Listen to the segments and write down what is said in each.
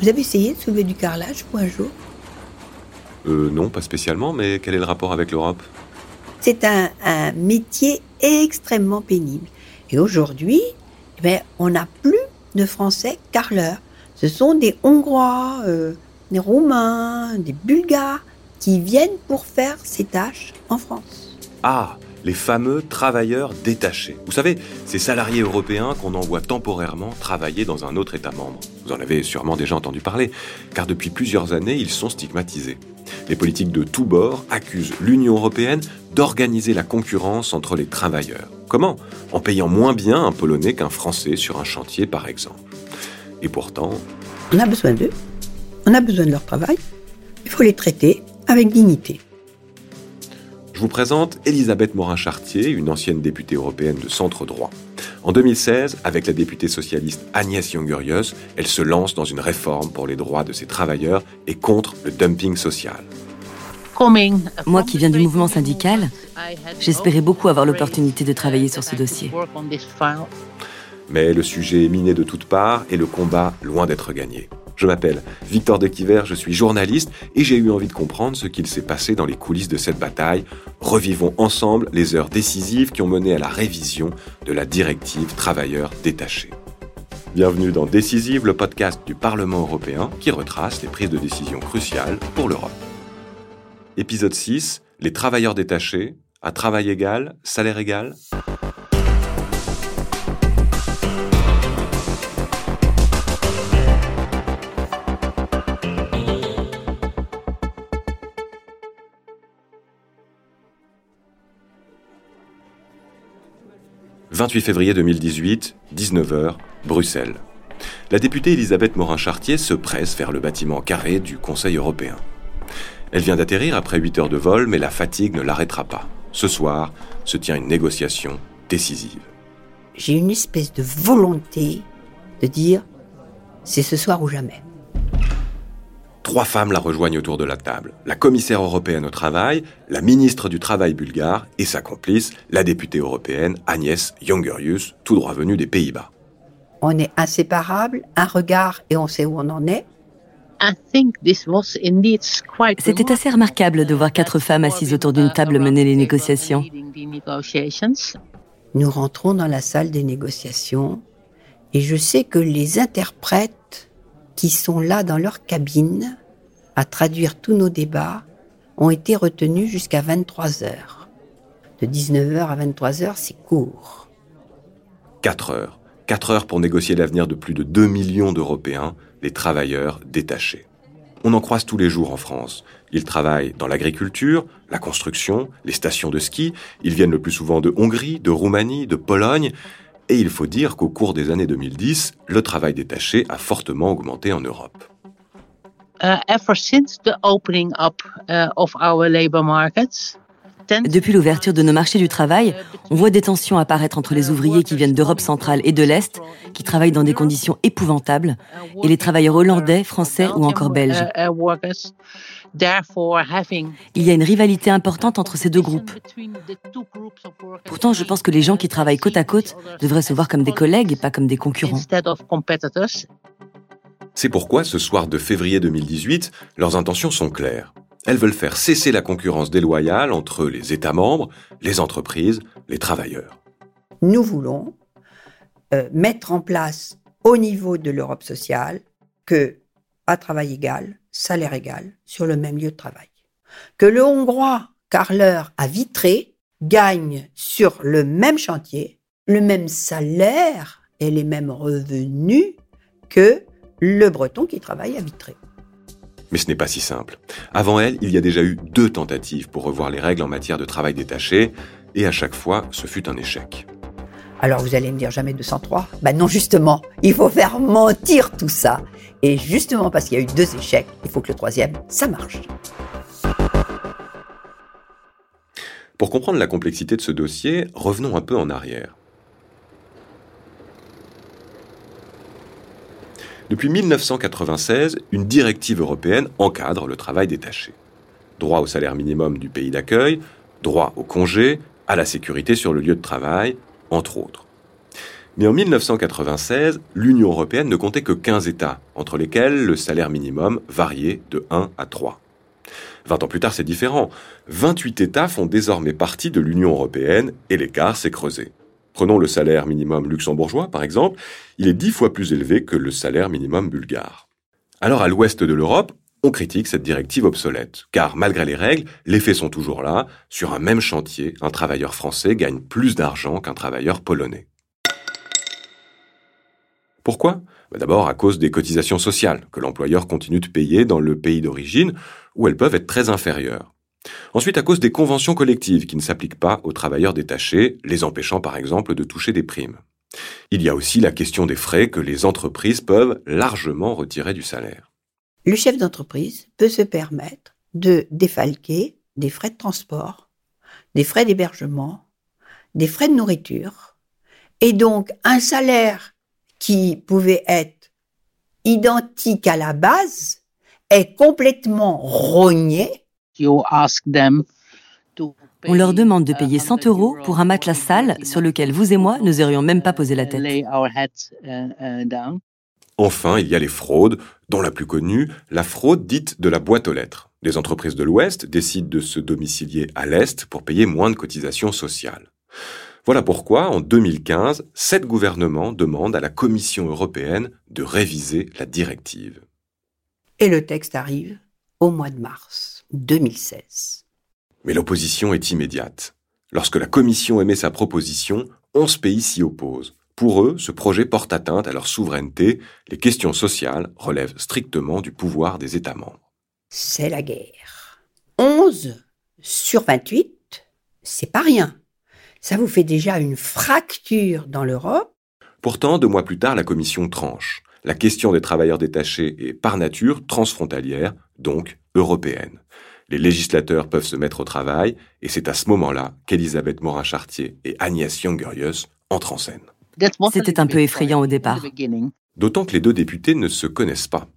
Vous avez essayé de soulever du carrelage pour un jour Euh, non, pas spécialement, mais quel est le rapport avec l'Europe? C'est un, un métier extrêmement pénible. Et aujourd'hui, eh ben, on n'a plus de Français carreleurs. Ce sont des Hongrois, euh, des Roumains, des Bulgares qui viennent pour faire ces tâches en France. Ah, les fameux travailleurs détachés. Vous savez, ces salariés européens qu'on envoie temporairement travailler dans un autre État membre. Vous en avez sûrement déjà entendu parler, car depuis plusieurs années, ils sont stigmatisés. Les politiques de tous bords accusent l'Union européenne d'organiser la concurrence entre les travailleurs. Comment? En payant moins bien un Polonais qu'un Français sur un chantier, par exemple. Et pourtant, On a besoin d'eux, on a besoin de leur travail, il faut les traiter avec dignité. Je vous présente Elisabeth Morin-Chartier, une ancienne députée européenne de centre droit. En 2016, avec la députée socialiste Agnès Jongerius, elle se lance dans une réforme pour les droits de ses travailleurs et contre le dumping social. Moi qui viens du mouvement syndical, j'espérais beaucoup avoir l'opportunité de travailler sur ce dossier. Mais le sujet est miné de toutes parts et le combat loin d'être gagné. Je m'appelle Victor de Quiver, je suis journaliste et j'ai eu envie de comprendre ce qu'il s'est passé dans les coulisses de cette bataille. Revivons ensemble les heures décisives qui ont mené à la révision de la directive travailleurs détachés. Bienvenue dans Décisive, le podcast du Parlement européen qui retrace les prises de décision cruciales pour l'Europe. Épisode 6, les travailleurs détachés, à travail égal, salaire égal? 28 février 2018, 19h, Bruxelles. La députée Elisabeth Morin-Chartier se presse vers le bâtiment carré du Conseil européen. Elle vient d'atterrir après 8 heures de vol, mais la fatigue ne l'arrêtera pas. Ce soir se tient une négociation décisive. J'ai une espèce de volonté de dire c'est ce soir ou jamais. Trois femmes la rejoignent autour de la table. La commissaire européenne au travail, la ministre du Travail bulgare et sa complice, la députée européenne Agnès Jongerius, tout droit venue des Pays-Bas. On est inséparables, un regard et on sait où on en est. C'était assez remarquable de voir quatre femmes assises autour d'une table mener les négociations. Nous rentrons dans la salle des négociations et je sais que les interprètes qui sont là dans leur cabine à traduire tous nos débats ont été retenus jusqu'à 23 heures. De 19h à 23 heures, c'est court. 4 heures. 4 heures pour négocier l'avenir de plus de 2 millions d'Européens, les travailleurs détachés. On en croise tous les jours en France. Ils travaillent dans l'agriculture, la construction, les stations de ski. Ils viennent le plus souvent de Hongrie, de Roumanie, de Pologne. Et il faut dire qu'au cours des années 2010, le travail détaché a fortement augmenté en Europe. Depuis l'ouverture de nos marchés du travail, on voit des tensions apparaître entre les ouvriers qui viennent d'Europe centrale et de l'Est, qui travaillent dans des conditions épouvantables, et les travailleurs hollandais, français ou encore belges. Il y a une rivalité importante entre ces deux groupes. Pourtant, je pense que les gens qui travaillent côte à côte devraient se voir comme des collègues et pas comme des concurrents. C'est pourquoi, ce soir de février 2018, leurs intentions sont claires. Elles veulent faire cesser la concurrence déloyale entre les États membres, les entreprises, les travailleurs. Nous voulons euh, mettre en place au niveau de l'Europe sociale que, à travail égal, salaire égal, sur le même lieu de travail. Que le Hongrois carleur à Vitré gagne sur le même chantier le même salaire et les mêmes revenus que le Breton qui travaille à Vitré. Mais ce n'est pas si simple. Avant elle, il y a déjà eu deux tentatives pour revoir les règles en matière de travail détaché, et à chaque fois, ce fut un échec. Alors vous allez me dire jamais 203 Ben non, justement, il faut faire mentir tout ça. Et justement parce qu'il y a eu deux échecs, il faut que le troisième, ça marche. Pour comprendre la complexité de ce dossier, revenons un peu en arrière. Depuis 1996, une directive européenne encadre le travail détaché. Droit au salaire minimum du pays d'accueil, droit au congé, à la sécurité sur le lieu de travail, entre autres. Mais en 1996, l'Union européenne ne comptait que 15 États, entre lesquels le salaire minimum variait de 1 à 3. 20 ans plus tard, c'est différent. 28 États font désormais partie de l'Union européenne et l'écart s'est creusé. Prenons le salaire minimum luxembourgeois, par exemple, il est dix fois plus élevé que le salaire minimum bulgare. Alors à l'ouest de l'Europe, on critique cette directive obsolète, car malgré les règles, les faits sont toujours là. Sur un même chantier, un travailleur français gagne plus d'argent qu'un travailleur polonais. Pourquoi? Bah, D'abord à cause des cotisations sociales que l'employeur continue de payer dans le pays d'origine, où elles peuvent être très inférieures. Ensuite à cause des conventions collectives qui ne s'appliquent pas aux travailleurs détachés, les empêchant par exemple de toucher des primes. Il y a aussi la question des frais que les entreprises peuvent largement retirer du salaire le chef d'entreprise peut se permettre de défalquer des frais de transport, des frais d'hébergement, des frais de nourriture, et donc un salaire qui pouvait être identique à la base est complètement rogné. On leur demande de payer 100 euros pour un matelas sale sur lequel vous et moi n'oserions même pas poser la tête. Enfin, il y a les fraudes, dont la plus connue, la fraude dite de la boîte aux lettres. Les entreprises de l'Ouest décident de se domicilier à l'Est pour payer moins de cotisations sociales. Voilà pourquoi, en 2015, sept gouvernements demandent à la Commission européenne de réviser la directive. Et le texte arrive au mois de mars 2016. Mais l'opposition est immédiate. Lorsque la Commission émet sa proposition, 11 pays s'y opposent. Pour eux, ce projet porte atteinte à leur souveraineté. Les questions sociales relèvent strictement du pouvoir des États membres. C'est la guerre. 11 sur 28, c'est pas rien. Ça vous fait déjà une fracture dans l'Europe. Pourtant, deux mois plus tard, la Commission tranche. La question des travailleurs détachés est par nature transfrontalière, donc européenne. Les législateurs peuvent se mettre au travail, et c'est à ce moment-là qu'Elisabeth Morin-Chartier et Agnès Jongerius entrent en scène. C'était un peu effrayant au départ. D'autant que les deux députés ne se connaissent pas,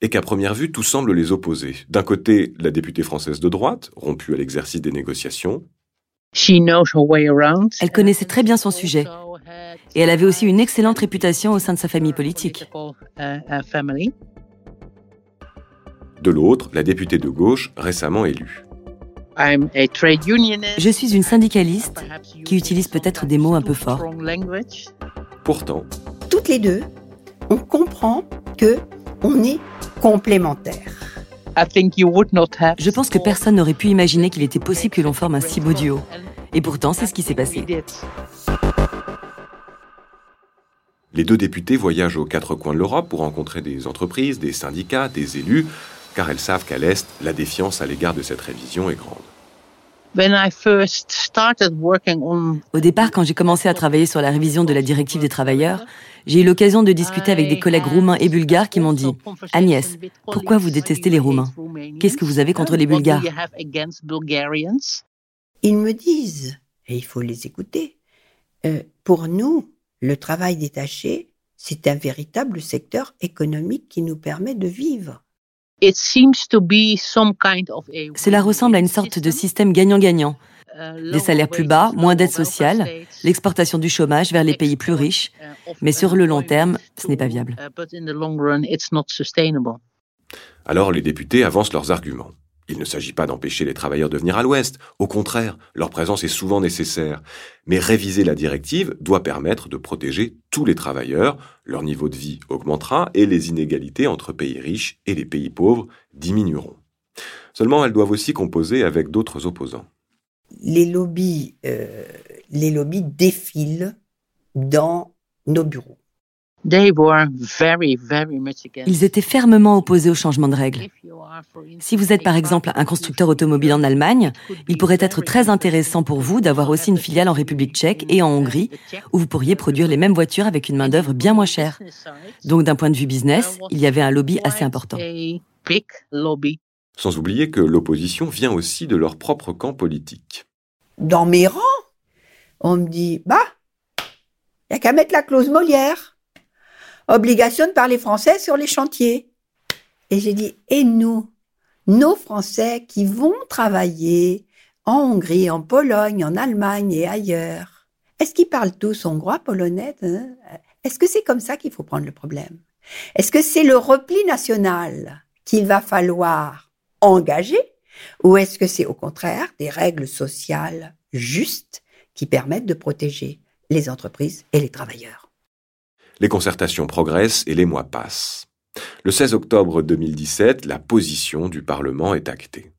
et qu'à première vue, tout semble les opposer. D'un côté, la députée française de droite, rompue à l'exercice des négociations. Elle connaissait très bien son sujet, et elle avait aussi une excellente réputation au sein de sa famille politique. De l'autre, la députée de gauche, récemment élue. Je suis une syndicaliste qui utilise peut-être des mots un peu forts. Pourtant, toutes les deux, on comprend que on est complémentaires. Je pense que personne n'aurait pu imaginer qu'il était possible que l'on forme un si beau duo. Et pourtant, c'est ce qui s'est passé. Les deux députés voyagent aux quatre coins de l'Europe pour rencontrer des entreprises, des syndicats, des élus, car elles savent qu'à l'Est, la défiance à l'égard de cette révision est grande. Au départ, quand j'ai commencé à travailler sur la révision de la directive des travailleurs, j'ai eu l'occasion de discuter avec des collègues roumains et bulgares qui m'ont dit Agnès, pourquoi vous détestez les Roumains? Qu'est-ce que vous avez contre les Bulgares? Ils me disent, et il faut les écouter, euh, pour nous, le travail détaché, c'est un véritable secteur économique qui nous permet de vivre. Cela ressemble à une sorte de système gagnant-gagnant. Uh, des salaires plus bas, moins d'aide sociale, l'exportation du chômage vers les pays plus riches, uh, mais sur le long terme, ce n'est pas viable. Uh, Alors les députés avancent leurs arguments. Il ne s'agit pas d'empêcher les travailleurs de venir à l'Ouest, au contraire, leur présence est souvent nécessaire. Mais réviser la directive doit permettre de protéger tous les travailleurs, leur niveau de vie augmentera et les inégalités entre pays riches et les pays pauvres diminueront. Seulement, elles doivent aussi composer avec d'autres opposants. Les lobbies, euh, les lobbies défilent dans nos bureaux. Ils étaient fermement opposés au changement de règles. Si vous êtes par exemple un constructeur automobile en Allemagne, il pourrait être très intéressant pour vous d'avoir aussi une filiale en République tchèque et en Hongrie, où vous pourriez produire les mêmes voitures avec une main-d'œuvre bien moins chère. Donc d'un point de vue business, il y avait un lobby assez important. Sans oublier que l'opposition vient aussi de leur propre camp politique. Dans mes rangs, on me dit, bah, il n'y a qu'à mettre la clause Molière obligation de parler français sur les chantiers. Et j'ai dit, et nous, nos Français qui vont travailler en Hongrie, en Pologne, en Allemagne et ailleurs, Est-ce qu'ils parlent tous hongrois, polonais hein? Est-ce que c'est comme ça qu'il faut prendre le problème? Est-ce que c'est le repli national qu'il va falloir engager? Ou est-ce que c'est au contraire des règles sociales justes qui permettent de protéger les entreprises et les travailleurs? Les concertations progressent et les mois passent. Le 16 octobre 2017, la position du Parlement est actée.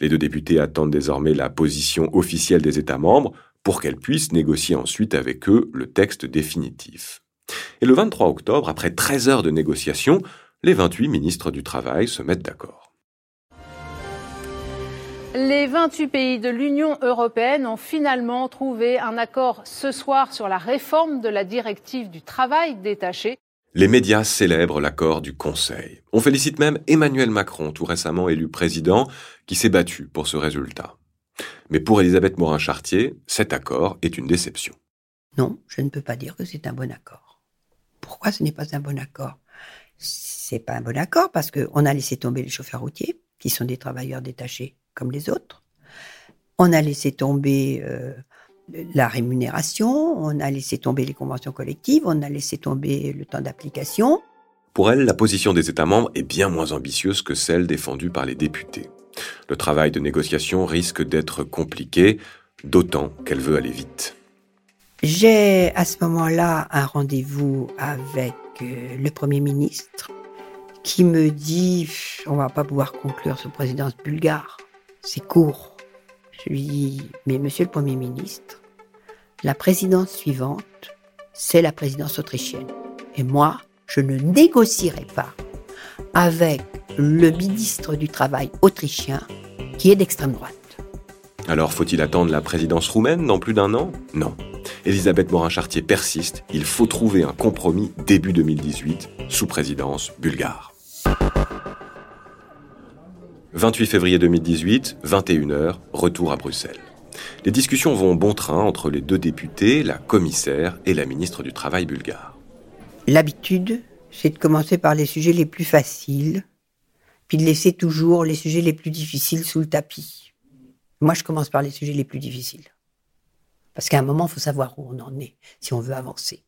Les deux députés attendent désormais la position officielle des États membres pour qu'elles puissent négocier ensuite avec eux le texte définitif. Et le 23 octobre, après 13 heures de négociation, les 28 ministres du Travail se mettent d'accord. Les 28 pays de l'Union européenne ont finalement trouvé un accord ce soir sur la réforme de la directive du travail détaché. Les médias célèbrent l'accord du Conseil. On félicite même Emmanuel Macron, tout récemment élu président, qui s'est battu pour ce résultat. Mais pour Elisabeth Morin-Chartier, cet accord est une déception. Non, je ne peux pas dire que c'est un bon accord. Pourquoi ce n'est pas un bon accord? C'est pas un bon accord parce qu'on a laissé tomber les chauffeurs routiers, qui sont des travailleurs détachés comme les autres. On a laissé tomber euh, la rémunération, on a laissé tomber les conventions collectives, on a laissé tomber le temps d'application. Pour elle, la position des États membres est bien moins ambitieuse que celle défendue par les députés. Le travail de négociation risque d'être compliqué, d'autant qu'elle veut aller vite. J'ai à ce moment-là un rendez-vous avec euh, le Premier ministre qui me dit on va pas pouvoir conclure ce présidence bulgare, c'est court. Je lui dis mais Monsieur le Premier ministre, la présidence suivante, c'est la présidence autrichienne. Et moi, je ne négocierai pas avec le ministre du Travail autrichien qui est d'extrême droite. Alors faut-il attendre la présidence roumaine dans plus d'un an? Non. Elisabeth Morin-Chartier persiste, il faut trouver un compromis début 2018 sous présidence bulgare. 28 février 2018, 21h, retour à Bruxelles. Les discussions vont bon train entre les deux députés, la commissaire et la ministre du Travail bulgare. L'habitude, c'est de commencer par les sujets les plus faciles, puis de laisser toujours les sujets les plus difficiles sous le tapis. Moi, je commence par les sujets les plus difficiles. Parce qu'à un moment, il faut savoir où on en est, si on veut avancer.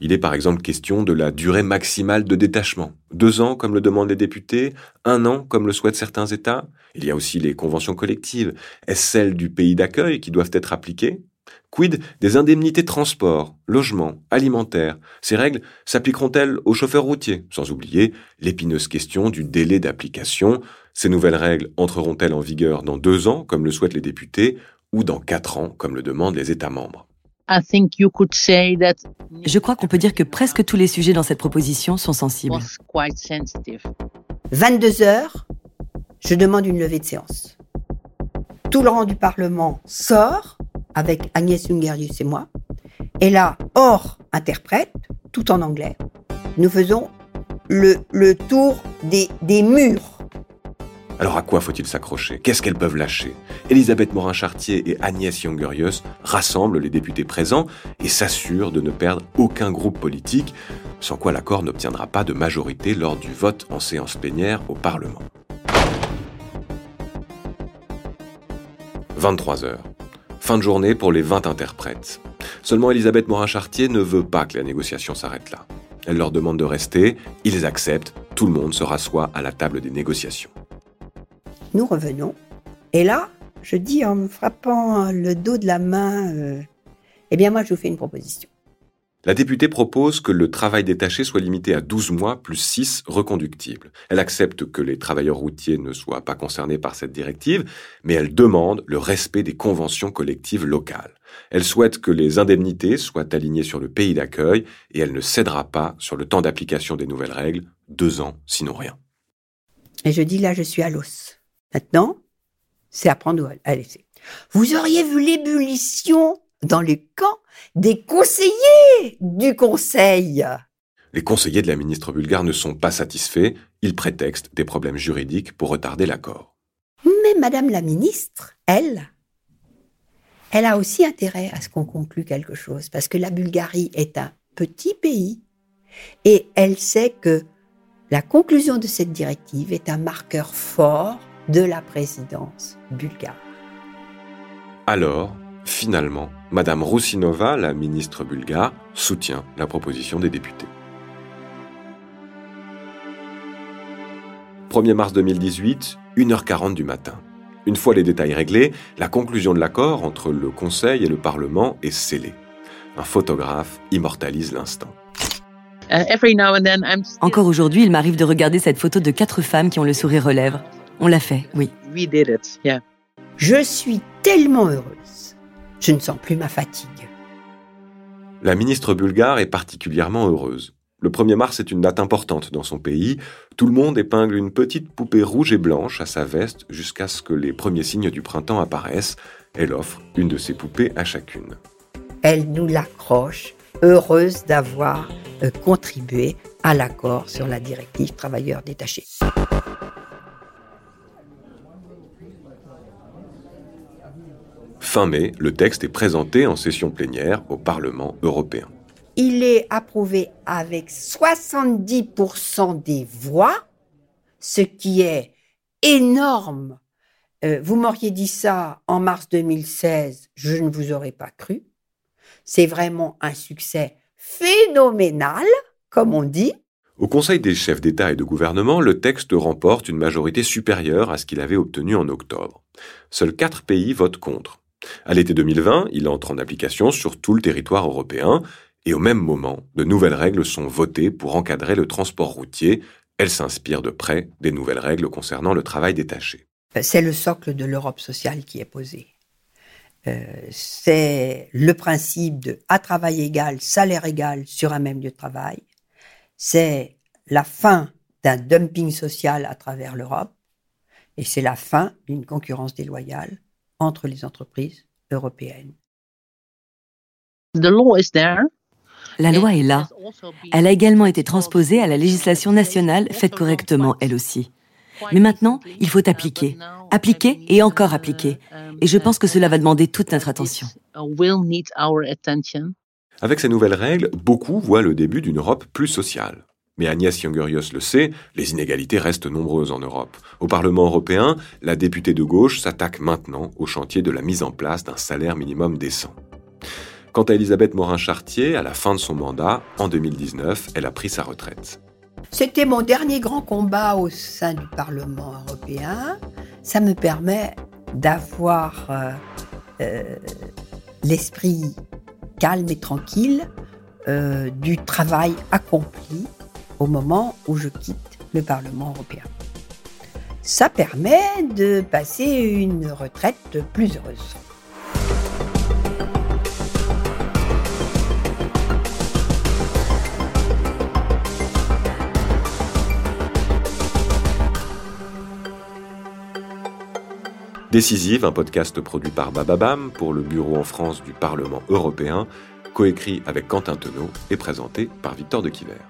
Il est par exemple question de la durée maximale de détachement. Deux ans, comme le demandent les députés, un an, comme le souhaitent certains États. Il y a aussi les conventions collectives. Est-ce celles du pays d'accueil qui doivent être appliquées? Quid des indemnités de transport, logement, alimentaire? Ces règles s'appliqueront-elles aux chauffeurs routiers? Sans oublier l'épineuse question du délai d'application. Ces nouvelles règles entreront-elles en vigueur dans deux ans, comme le souhaitent les députés, ou dans quatre ans, comme le demandent les États membres? Je crois qu'on peut dire que presque tous les sujets dans cette proposition sont sensibles. 22 heures, je demande une levée de séance. Tout le rang du Parlement sort avec Agnès Jungerius et moi. Et là, hors interprète, tout en anglais, nous faisons le, le tour des, des murs alors à quoi faut-il s'accrocher? Qu'est-ce qu'elles peuvent lâcher? Elisabeth Morin-Chartier et Agnès Jongerius rassemblent les députés présents et s'assurent de ne perdre aucun groupe politique, sans quoi l'accord n'obtiendra pas de majorité lors du vote en séance plénière au Parlement. 23 heures. Fin de journée pour les 20 interprètes. Seulement Elisabeth Morin-Chartier ne veut pas que la négociation s'arrête là. Elle leur demande de rester, ils acceptent, tout le monde se rassoit à la table des négociations. Nous revenons. Et là, je dis en me frappant le dos de la main, euh, eh bien moi je vous fais une proposition. La députée propose que le travail détaché soit limité à 12 mois plus 6 reconductibles. Elle accepte que les travailleurs routiers ne soient pas concernés par cette directive, mais elle demande le respect des conventions collectives locales. Elle souhaite que les indemnités soient alignées sur le pays d'accueil et elle ne cédera pas sur le temps d'application des nouvelles règles, deux ans sinon rien. Et je dis là, je suis à l'os. Maintenant, c'est à prendre ou à laisser. Vous auriez vu l'ébullition dans les camps des conseillers du Conseil. Les conseillers de la ministre bulgare ne sont pas satisfaits. Ils prétextent des problèmes juridiques pour retarder l'accord. Mais Madame la ministre, elle, elle a aussi intérêt à ce qu'on conclue quelque chose, parce que la Bulgarie est un petit pays et elle sait que la conclusion de cette directive est un marqueur fort de la présidence bulgare. Alors, Finalement, Madame Roussinova, la ministre bulgare, soutient la proposition des députés. 1er mars 2018, 1h40 du matin. Une fois les détails réglés, la conclusion de l'accord entre le Conseil et le Parlement est scellée. Un photographe immortalise l'instant. Uh, Encore aujourd'hui, il m'arrive de regarder cette photo de quatre femmes qui ont le sourire aux lèvres. On l'a fait, oui. Je suis tellement heureuse. Je ne sens plus ma fatigue. La ministre bulgare est particulièrement heureuse. Le 1er mars est une date importante dans son pays. Tout le monde épingle une petite poupée rouge et blanche à sa veste jusqu'à ce que les premiers signes du printemps apparaissent. Elle offre une de ses poupées à chacune. Elle nous l'accroche, heureuse d'avoir euh, contribué à l'accord sur la directive travailleurs détachés. Fin mai, le texte est présenté en session plénière au Parlement européen. Il est approuvé avec 70% des voix, ce qui est énorme. Euh, vous m'auriez dit ça en mars 2016, je ne vous aurais pas cru. C'est vraiment un succès phénoménal, comme on dit. Au Conseil des chefs d'État et de gouvernement, le texte remporte une majorité supérieure à ce qu'il avait obtenu en octobre. Seuls quatre pays votent contre. À l'été 2020, il entre en application sur tout le territoire européen et au même moment, de nouvelles règles sont votées pour encadrer le transport routier. Elles s'inspirent de près des nouvelles règles concernant le travail détaché. C'est le socle de l'Europe sociale qui est posé. Euh, c'est le principe de à travail égal, salaire égal sur un même lieu de travail. C'est la fin d'un dumping social à travers l'Europe. Et c'est la fin d'une concurrence déloyale entre les entreprises européennes. The law is there. La loi est là. Elle a également été transposée à la législation nationale, faite correctement elle aussi. Mais maintenant, il faut appliquer, appliquer et encore appliquer. Et je pense que cela va demander toute notre attention. Avec ces nouvelles règles, beaucoup voient le début d'une Europe plus sociale. Mais Agnès Jongerius le sait, les inégalités restent nombreuses en Europe. Au Parlement européen, la députée de gauche s'attaque maintenant au chantier de la mise en place d'un salaire minimum décent. Quant à Elisabeth Morin-Chartier, à la fin de son mandat, en 2019, elle a pris sa retraite. C'était mon dernier grand combat au sein du Parlement européen. Ça me permet d'avoir euh, euh, l'esprit calme et tranquille euh, du travail accompli au moment où je quitte le Parlement européen. Ça permet de passer une retraite plus heureuse. Décisive, un podcast produit par Bababam pour le bureau en France du Parlement européen, coécrit avec Quentin Tenot et présenté par Victor de Quiver.